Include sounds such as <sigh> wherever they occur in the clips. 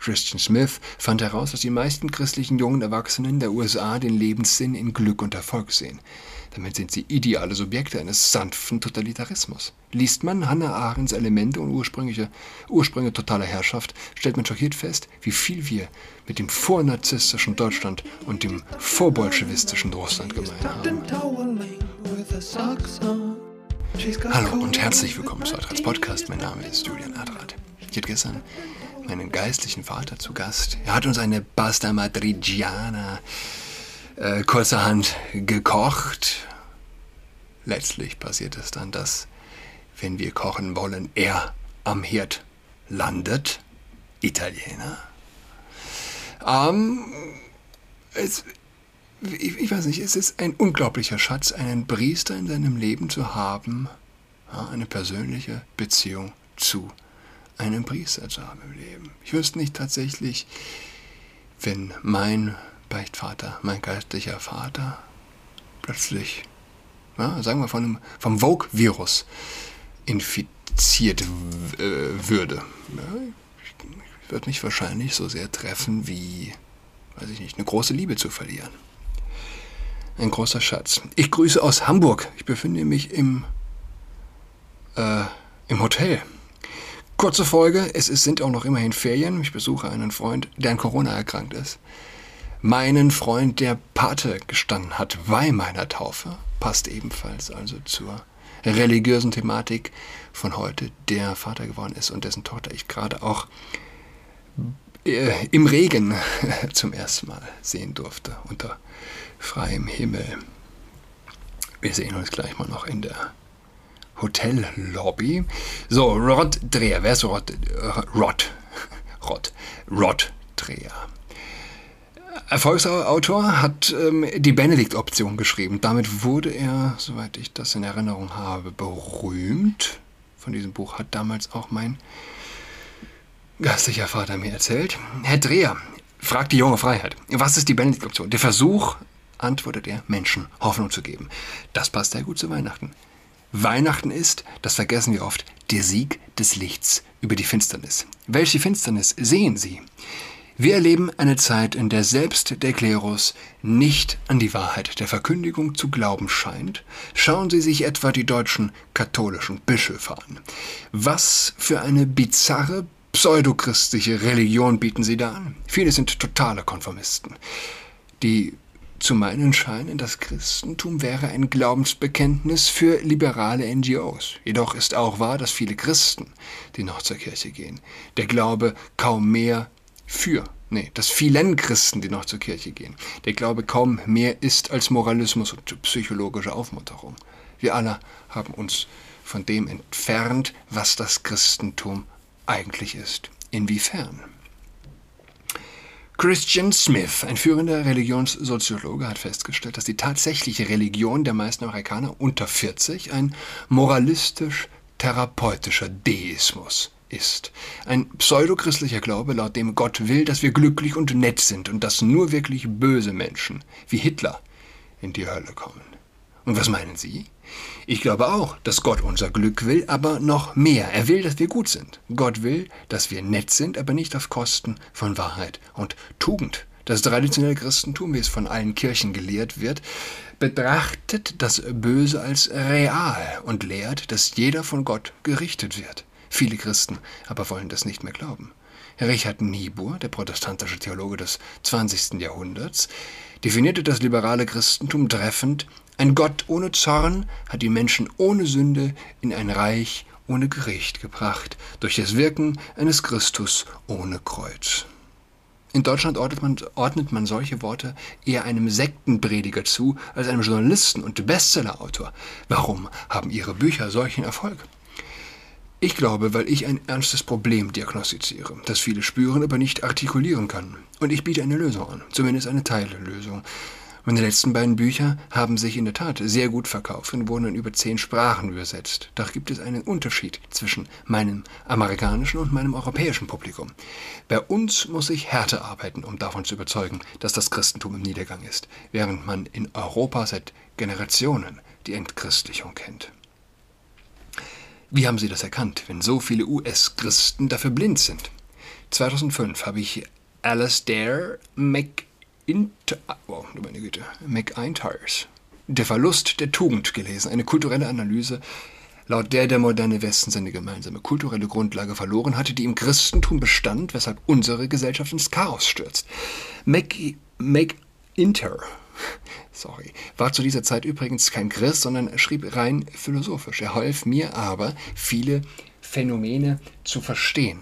Christian Smith fand heraus, dass die meisten christlichen jungen Erwachsenen der USA den Lebenssinn in Glück und Erfolg sehen. Damit sind sie ideale Subjekte eines sanften Totalitarismus. Liest man Hannah Arendts Elemente und ursprüngliche Ursprünge totaler Herrschaft, stellt man schockiert fest, wie viel wir mit dem vornarzisstischen Deutschland und dem vorbolschewistischen Russland gemein haben. Hallo und herzlich willkommen zu Adrats Podcast. Mein Name ist Julian Adrat. Ich hatte gestern meinen geistlichen Vater zu Gast. Er hat uns eine Pasta Madrigiana äh, kurzerhand gekocht. Letztlich passiert es dann, dass, wenn wir kochen wollen, er am Herd landet. Italiener. Ähm, es, ich, ich, weiß nicht, es ist ein unglaublicher Schatz, einen Priester in seinem Leben zu haben, ja, eine persönliche Beziehung zu einem Priester zu haben im Leben. Ich wüsste nicht tatsächlich, wenn mein Beichtvater, mein geistlicher Vater, plötzlich, ja, sagen wir von einem, vom Vogue-Virus infiziert äh, würde. Ja, ich würde mich wahrscheinlich so sehr treffen wie, weiß ich nicht, eine große Liebe zu verlieren. Ein großer Schatz. Ich grüße aus Hamburg. Ich befinde mich im, äh, im Hotel. Kurze Folge, es sind auch noch immerhin Ferien. Ich besuche einen Freund, der an Corona erkrankt ist. Meinen Freund, der Pate gestanden hat bei meiner Taufe, passt ebenfalls also zur religiösen Thematik von heute, der Vater geworden ist und dessen Tochter ich gerade auch äh, im Regen <laughs> zum ersten Mal sehen durfte, unter freiem Himmel. Wir sehen uns gleich mal noch in der Hotellobby. So, Rod Dreher. Wer ist Rod? Rod. Rod. Rod Dreher. Erfolgsautor hat ähm, die Benedikt-Option geschrieben. Damit wurde er, soweit ich das in Erinnerung habe, berühmt. Von diesem Buch hat damals auch mein gastlicher Vater mir erzählt. Herr Dreher, fragt die junge Freiheit. Was ist die Benedikt-Option? Der Versuch, antwortet er, Menschen Hoffnung zu geben. Das passt sehr gut zu Weihnachten. Weihnachten ist, das vergessen wir oft, der Sieg des Lichts über die Finsternis. Welche Finsternis sehen Sie? Wir erleben eine Zeit, in der selbst der Klerus nicht an die Wahrheit der Verkündigung zu glauben scheint. Schauen Sie sich etwa die deutschen katholischen Bischöfe an. Was für eine bizarre pseudochristliche Religion bieten sie da an? Viele sind totale Konformisten. Die zu meinen Scheinen, das Christentum wäre ein Glaubensbekenntnis für liberale NGOs. Jedoch ist auch wahr, dass viele Christen, die noch zur Kirche gehen, der Glaube kaum mehr für, nee, dass vielen Christen, die noch zur Kirche gehen, der Glaube kaum mehr ist als Moralismus und psychologische Aufmunterung. Wir alle haben uns von dem entfernt, was das Christentum eigentlich ist. Inwiefern? Christian Smith, ein führender Religionssoziologe, hat festgestellt, dass die tatsächliche Religion der meisten Amerikaner unter 40 ein moralistisch-therapeutischer Deismus ist. Ein pseudochristlicher Glaube, laut dem Gott will, dass wir glücklich und nett sind und dass nur wirklich böse Menschen wie Hitler in die Hölle kommen. Und was meinen Sie? Ich glaube auch, dass Gott unser Glück will, aber noch mehr. Er will, dass wir gut sind. Gott will, dass wir nett sind, aber nicht auf Kosten von Wahrheit und Tugend. Das traditionelle Christentum, wie es von allen Kirchen gelehrt wird, betrachtet das Böse als real und lehrt, dass jeder von Gott gerichtet wird. Viele Christen aber wollen das nicht mehr glauben. Richard Niebuhr, der protestantische Theologe des 20. Jahrhunderts, definierte das liberale Christentum treffend ein Gott ohne Zorn hat die Menschen ohne Sünde in ein Reich ohne Gericht gebracht, durch das Wirken eines Christus ohne Kreuz. In Deutschland ordnet man, ordnet man, solche Worte eher einem Sektenprediger zu als einem Journalisten und Bestsellerautor. Warum haben Ihre Bücher solchen Erfolg? Ich glaube, weil ich ein ernstes Problem diagnostiziere, das viele spüren, aber nicht artikulieren können. Und ich biete eine Lösung an, zumindest eine Teillösung. Meine letzten beiden Bücher haben sich in der Tat sehr gut verkauft und wurden in über zehn Sprachen übersetzt. Doch gibt es einen Unterschied zwischen meinem amerikanischen und meinem europäischen Publikum. Bei uns muss ich härter arbeiten, um davon zu überzeugen, dass das Christentum im Niedergang ist, während man in Europa seit Generationen die Entchristlichung kennt. Wie haben Sie das erkannt, wenn so viele US-Christen dafür blind sind? 2005 habe ich Alasdair Oh, meine Güte, McIntyres, Der Verlust der Tugend gelesen, eine kulturelle Analyse, laut der der moderne Westen seine gemeinsame kulturelle Grundlage verloren hatte, die im Christentum bestand, weshalb unsere Gesellschaft ins Chaos stürzt. Mac, sorry, war zu dieser Zeit übrigens kein Christ, sondern schrieb rein philosophisch. Er half mir aber, viele Phänomene zu verstehen.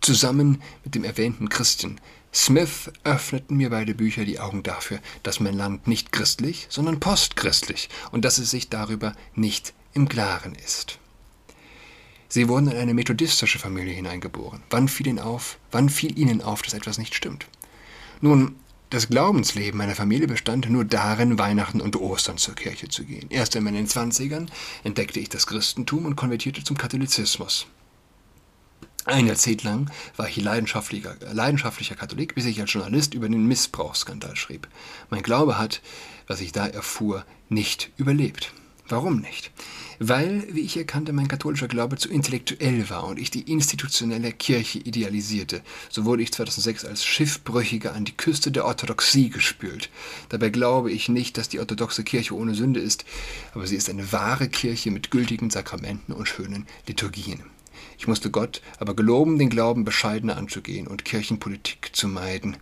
Zusammen mit dem erwähnten Christen Smith öffneten mir beide Bücher die Augen dafür, dass mein Land nicht christlich, sondern postchristlich und dass es sich darüber nicht im Klaren ist. Sie wurden in eine methodistische Familie hineingeboren. Wann fiel ihnen auf, wann fiel ihnen auf, dass etwas nicht stimmt? Nun, das Glaubensleben meiner Familie bestand nur darin, Weihnachten und Ostern zur Kirche zu gehen. Erst in meinen Zwanzigern entdeckte ich das Christentum und konvertierte zum Katholizismus. Ein Jahrzehnt lang war ich leidenschaftlicher, leidenschaftlicher Katholik, bis ich als Journalist über den Missbrauchsskandal schrieb. Mein Glaube hat, was ich da erfuhr, nicht überlebt. Warum nicht? Weil, wie ich erkannte, mein katholischer Glaube zu intellektuell war und ich die institutionelle Kirche idealisierte. So wurde ich 2006 als Schiffbrüchiger an die Küste der Orthodoxie gespült. Dabei glaube ich nicht, dass die orthodoxe Kirche ohne Sünde ist, aber sie ist eine wahre Kirche mit gültigen Sakramenten und schönen Liturgien. Ich musste Gott aber geloben, den Glauben bescheidener anzugehen und Kirchenpolitik zu meiden.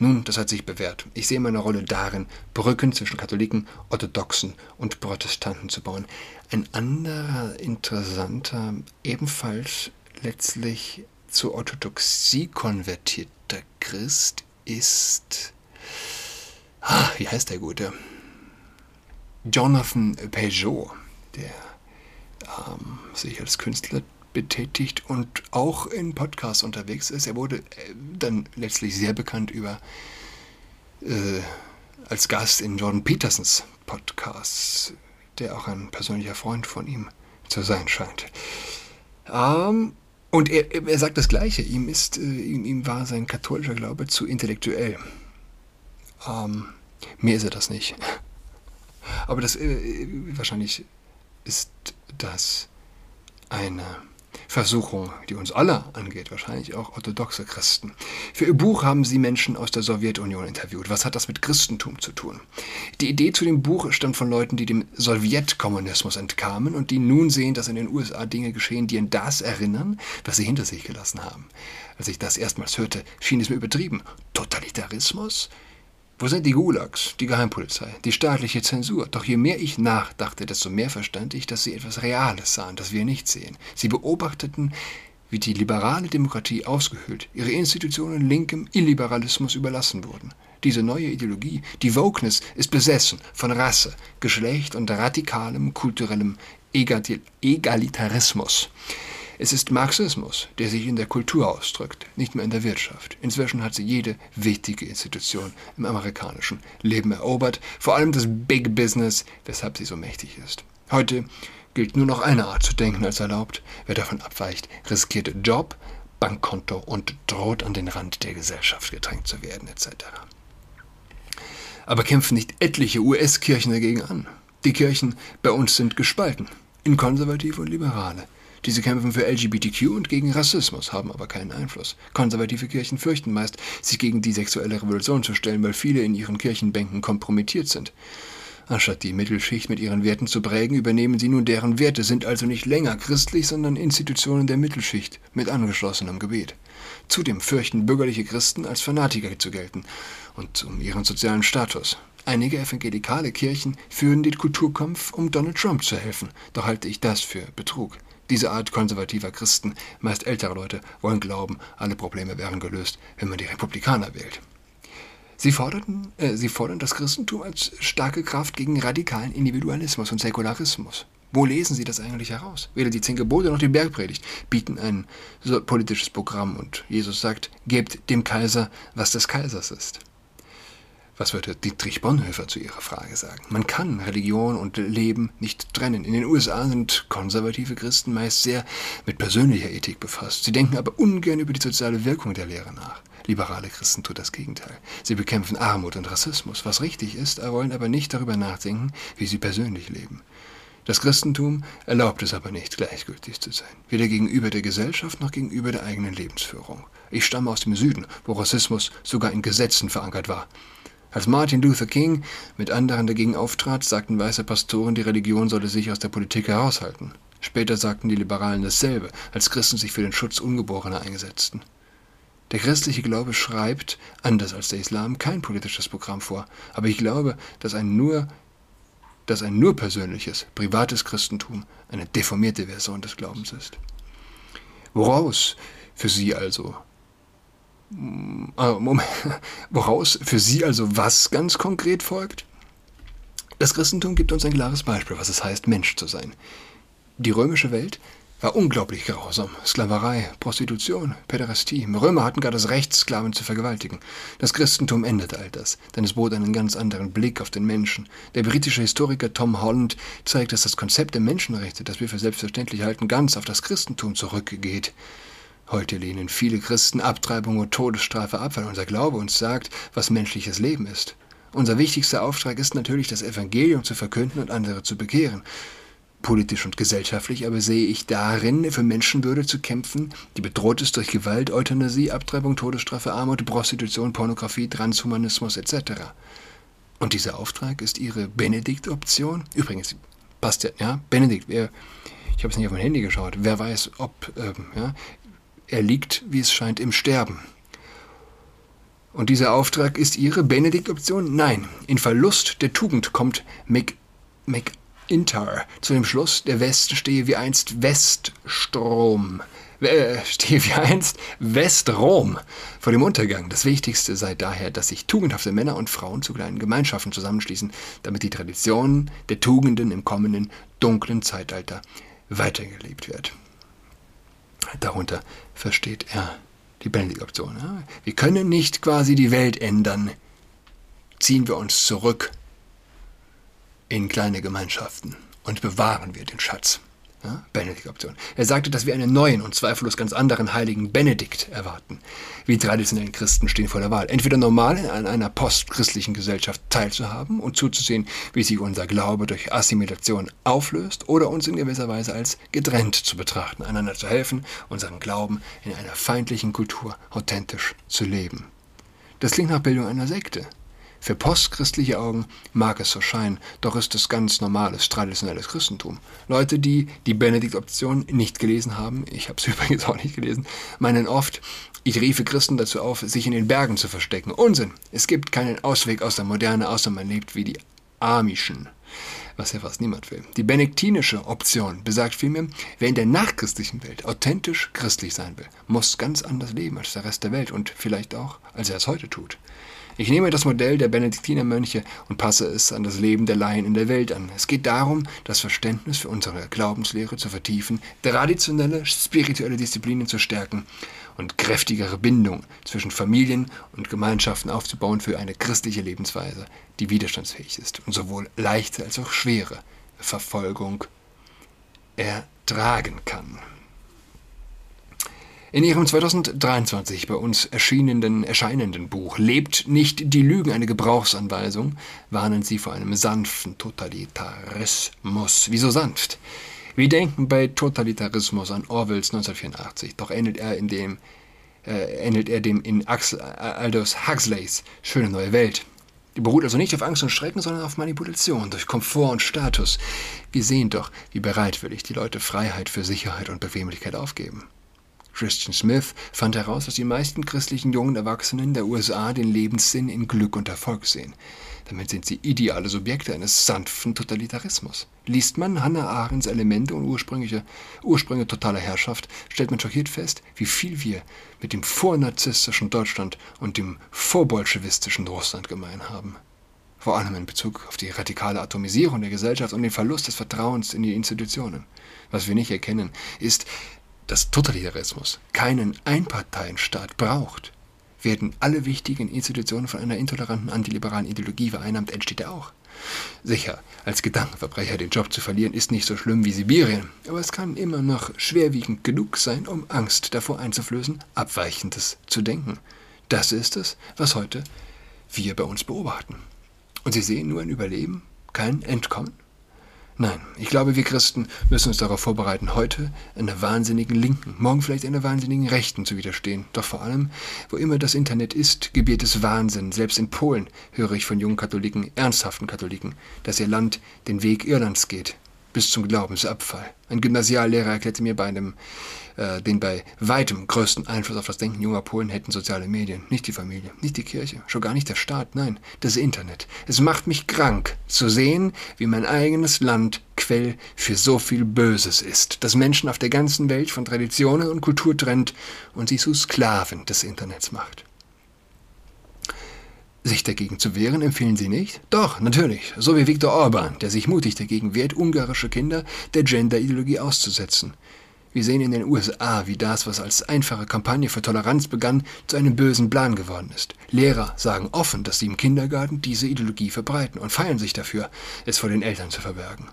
Nun, das hat sich bewährt. Ich sehe meine Rolle darin, Brücken zwischen Katholiken, Orthodoxen und Protestanten zu bauen. Ein anderer interessanter, ebenfalls letztlich zur Orthodoxie konvertierter Christ ist. Ah, wie heißt der Gute? Jonathan Peugeot, der ähm, sich als Künstler betätigt und auch in Podcasts unterwegs ist. Er wurde äh, dann letztlich sehr bekannt über äh, als Gast in Jordan Petersons Podcasts, der auch ein persönlicher Freund von ihm zu sein scheint. Ähm, und er, er, sagt das Gleiche. Ihm, ist, äh, ihm, ihm, war sein katholischer Glaube zu intellektuell. Ähm, mir ist er das nicht. Aber das äh, wahrscheinlich ist das eine Versuchung, die uns alle angeht, wahrscheinlich auch orthodoxe Christen. Für ihr Buch haben sie Menschen aus der Sowjetunion interviewt. Was hat das mit Christentum zu tun? Die Idee zu dem Buch stammt von Leuten, die dem Sowjetkommunismus entkamen und die nun sehen, dass in den USA Dinge geschehen, die an das erinnern, was sie hinter sich gelassen haben. Als ich das erstmals hörte, schien es mir übertrieben. Totalitarismus? Wo sind die Gulags, die Geheimpolizei, die staatliche Zensur? Doch je mehr ich nachdachte, desto mehr verstand ich, dass sie etwas Reales sahen, das wir nicht sehen. Sie beobachteten, wie die liberale Demokratie ausgehöhlt, ihre Institutionen linkem Illiberalismus überlassen wurden. Diese neue Ideologie, die Wokeness, ist besessen von Rasse, Geschlecht und radikalem kulturellem Egalitarismus. Es ist Marxismus, der sich in der Kultur ausdrückt, nicht mehr in der Wirtschaft. Inzwischen hat sie jede wichtige Institution im amerikanischen Leben erobert, vor allem das Big Business, weshalb sie so mächtig ist. Heute gilt nur noch eine Art zu denken als erlaubt. Wer davon abweicht, riskiert Job, Bankkonto und droht an den Rand der Gesellschaft gedrängt zu werden, etc. Aber kämpfen nicht etliche US-Kirchen dagegen an? Die Kirchen bei uns sind gespalten in Konservative und Liberale. Diese kämpfen für LGBTQ und gegen Rassismus, haben aber keinen Einfluss. Konservative Kirchen fürchten meist, sich gegen die sexuelle Revolution zu stellen, weil viele in ihren Kirchenbänken kompromittiert sind. Anstatt die Mittelschicht mit ihren Werten zu prägen, übernehmen sie nun deren Werte, sind also nicht länger christlich, sondern Institutionen der Mittelschicht mit angeschlossenem Gebet. Zudem fürchten bürgerliche Christen als Fanatiker zu gelten und um ihren sozialen Status. Einige evangelikale Kirchen führen den Kulturkampf, um Donald Trump zu helfen, doch halte ich das für Betrug. Diese Art konservativer Christen, meist ältere Leute, wollen glauben, alle Probleme wären gelöst, wenn man die Republikaner wählt. Sie, forderten, äh, sie fordern das Christentum als starke Kraft gegen radikalen Individualismus und Säkularismus. Wo lesen Sie das eigentlich heraus? Weder die Zehn Gebote noch die Bergpredigt bieten ein politisches Programm und Jesus sagt, gebt dem Kaiser, was des Kaisers ist. Was würde Dietrich Bonhoeffer zu Ihrer Frage sagen? Man kann Religion und Leben nicht trennen. In den USA sind konservative Christen meist sehr mit persönlicher Ethik befasst. Sie denken aber ungern über die soziale Wirkung der Lehre nach. Liberale Christen tun das Gegenteil. Sie bekämpfen Armut und Rassismus, was richtig ist, wollen aber nicht darüber nachdenken, wie sie persönlich leben. Das Christentum erlaubt es aber nicht, gleichgültig zu sein, weder gegenüber der Gesellschaft noch gegenüber der eigenen Lebensführung. Ich stamme aus dem Süden, wo Rassismus sogar in Gesetzen verankert war. Als Martin Luther King mit anderen dagegen auftrat, sagten weiße Pastoren, die Religion solle sich aus der Politik heraushalten. Später sagten die Liberalen dasselbe, als Christen sich für den Schutz Ungeborener eingesetzten. Der christliche Glaube schreibt, anders als der Islam, kein politisches Programm vor, aber ich glaube, dass ein nur dass ein nur persönliches, privates Christentum eine deformierte Version des Glaubens ist. Woraus für Sie also Moment, <laughs> woraus für Sie also was ganz konkret folgt? Das Christentum gibt uns ein klares Beispiel, was es heißt, Mensch zu sein. Die römische Welt war unglaublich grausam. Sklaverei, Prostitution, Päderastie. Römer hatten gar das Recht, Sklaven zu vergewaltigen. Das Christentum änderte all das, denn es bot einen ganz anderen Blick auf den Menschen. Der britische Historiker Tom Holland zeigt, dass das Konzept der Menschenrechte, das wir für selbstverständlich halten, ganz auf das Christentum zurückgeht. Heute lehnen viele Christen Abtreibung und Todesstrafe ab, weil unser Glaube uns sagt, was menschliches Leben ist. Unser wichtigster Auftrag ist natürlich, das Evangelium zu verkünden und andere zu bekehren politisch und gesellschaftlich, aber sehe ich darin, für Menschenwürde zu kämpfen, die bedroht ist durch Gewalt, Euthanasie, Abtreibung, Todesstrafe, Armut, Prostitution, Pornografie, Transhumanismus etc. Und dieser Auftrag ist Ihre Benedikt-Option? Übrigens, passt ja, ja, Benedikt, wer, ich habe es nicht auf mein Handy geschaut, wer weiß, ob, ähm, ja, er liegt, wie es scheint, im Sterben. Und dieser Auftrag ist Ihre Benedikt-Option? Nein, in Verlust der Tugend kommt Mc, Mc Inter zu dem Schluss, der Westen stehe wie einst Weststrom, äh, stehe wie einst Westrom vor dem Untergang. Das Wichtigste sei daher, dass sich tugendhafte Männer und Frauen zu kleinen Gemeinschaften zusammenschließen, damit die Tradition der Tugenden im kommenden dunklen Zeitalter weitergelebt wird. Darunter versteht er die Benedikt-Option. Wir können nicht quasi die Welt ändern. Ziehen wir uns zurück in kleine Gemeinschaften und bewahren wir den Schatz. Ja, Benedikt-Option. Er sagte, dass wir einen neuen und zweifellos ganz anderen heiligen Benedikt erwarten. Wir traditionellen Christen stehen vor der Wahl, entweder normal in einer postchristlichen Gesellschaft teilzuhaben und zuzusehen, wie sich unser Glaube durch Assimilation auflöst, oder uns in gewisser Weise als getrennt zu betrachten, einander zu helfen, unseren Glauben in einer feindlichen Kultur authentisch zu leben. Das klingt nach Bildung einer Sekte. Für postchristliche Augen mag es so scheinen, doch ist es ganz normales, traditionelles Christentum. Leute, die die Benedikt-Option nicht gelesen haben, ich habe es <laughs> übrigens auch nicht gelesen, meinen oft, ich riefe Christen dazu auf, sich in den Bergen zu verstecken. Unsinn! Es gibt keinen Ausweg aus der Moderne, außer man lebt wie die Amischen was ja fast niemand will. Die benediktinische Option besagt vielmehr, wer in der nachchristlichen Welt authentisch christlich sein will, muss ganz anders leben als der Rest der Welt und vielleicht auch, als er es heute tut. Ich nehme das Modell der Benediktinermönche und passe es an das Leben der Laien in der Welt an. Es geht darum, das Verständnis für unsere Glaubenslehre zu vertiefen, traditionelle spirituelle Disziplinen zu stärken und kräftigere Bindungen zwischen Familien und Gemeinschaften aufzubauen für eine christliche Lebensweise, die widerstandsfähig ist und sowohl leichte als auch schwere Verfolgung ertragen kann. In ihrem 2023 bei uns erschienenen, erscheinenden Buch Lebt nicht die Lügen eine Gebrauchsanweisung warnen sie vor einem sanften Totalitarismus. Wieso sanft? Wir denken bei Totalitarismus an Orwells 1984, doch ähnelt er in dem äh, ähnelt er dem in Axel, äh, Aldous Huxleys Schöne neue Welt. Die beruht also nicht auf Angst und Schrecken, sondern auf Manipulation, durch Komfort und Status. Wir sehen doch, wie bereitwillig die Leute Freiheit für Sicherheit und Bequemlichkeit aufgeben. Christian Smith fand heraus, dass die meisten christlichen jungen Erwachsenen der USA den Lebenssinn in Glück und Erfolg sehen. Damit sind sie ideale Subjekte eines sanften Totalitarismus. Liest man Hannah Arendts Elemente und ursprüngliche Ursprünge totaler Herrschaft, stellt man schockiert fest, wie viel wir mit dem vornarzisstischen Deutschland und dem vorbolschewistischen Russland gemein haben. Vor allem in Bezug auf die radikale Atomisierung der Gesellschaft und den Verlust des Vertrauens in die Institutionen. Was wir nicht erkennen, ist, dass Totalitarismus keinen Einparteienstaat braucht, werden alle wichtigen Institutionen von einer intoleranten antiliberalen Ideologie vereinnahmt, entsteht er auch. Sicher, als Gedankenverbrecher den Job zu verlieren, ist nicht so schlimm wie Sibirien, aber es kann immer noch schwerwiegend genug sein, um Angst davor einzuflößen, Abweichendes zu denken. Das ist es, was heute wir bei uns beobachten. Und Sie sehen nur ein Überleben, kein Entkommen. Nein, ich glaube, wir Christen müssen uns darauf vorbereiten, heute einer wahnsinnigen Linken, morgen vielleicht einer wahnsinnigen Rechten zu widerstehen. Doch vor allem, wo immer das Internet ist, gebiert es Wahnsinn. Selbst in Polen höre ich von jungen Katholiken, ernsthaften Katholiken, dass ihr Land den Weg Irlands geht, bis zum Glaubensabfall. Ein Gymnasiallehrer erklärte mir bei einem äh, den bei weitem größten Einfluss auf das Denken junger Polen hätten soziale Medien, nicht die Familie, nicht die Kirche, schon gar nicht der Staat, nein, das Internet. Es macht mich krank zu sehen, wie mein eigenes Land Quell für so viel Böses ist, das Menschen auf der ganzen Welt von Traditionen und Kultur trennt und sie zu Sklaven des Internets macht. Sich dagegen zu wehren, empfehlen Sie nicht? Doch, natürlich. So wie Viktor Orban, der sich mutig dagegen wehrt, ungarische Kinder der Gender-Ideologie auszusetzen. Wir sehen in den USA, wie das, was als einfache Kampagne für Toleranz begann, zu einem bösen Plan geworden ist. Lehrer sagen offen, dass sie im Kindergarten diese Ideologie verbreiten und feiern sich dafür, es vor den Eltern zu verbergen.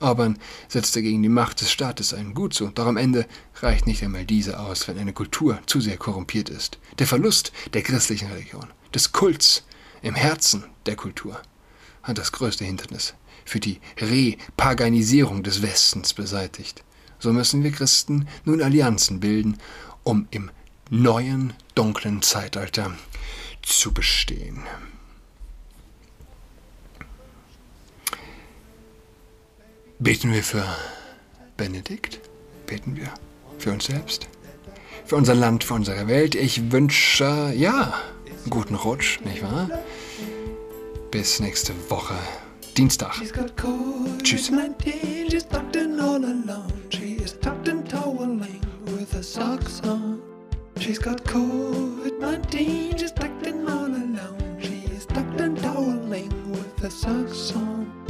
Orban setzte gegen die Macht des Staates ein. Gut so, doch am Ende reicht nicht einmal diese aus, wenn eine Kultur zu sehr korrumpiert ist. Der Verlust der christlichen Religion, des Kults im Herzen der Kultur, hat das größte Hindernis für die Repaganisierung des Westens beseitigt. So müssen wir Christen nun Allianzen bilden, um im neuen dunklen Zeitalter zu bestehen. Beten wir für Benedikt? Beten wir für uns selbst? Für unser Land, für unsere Welt? Ich wünsche, ja, guten Rutsch, nicht wahr? Bis nächste Woche, Dienstag. Tschüss. She's got COVID-19, she's tucked in all alone. She's tucked and toweling with her socks on.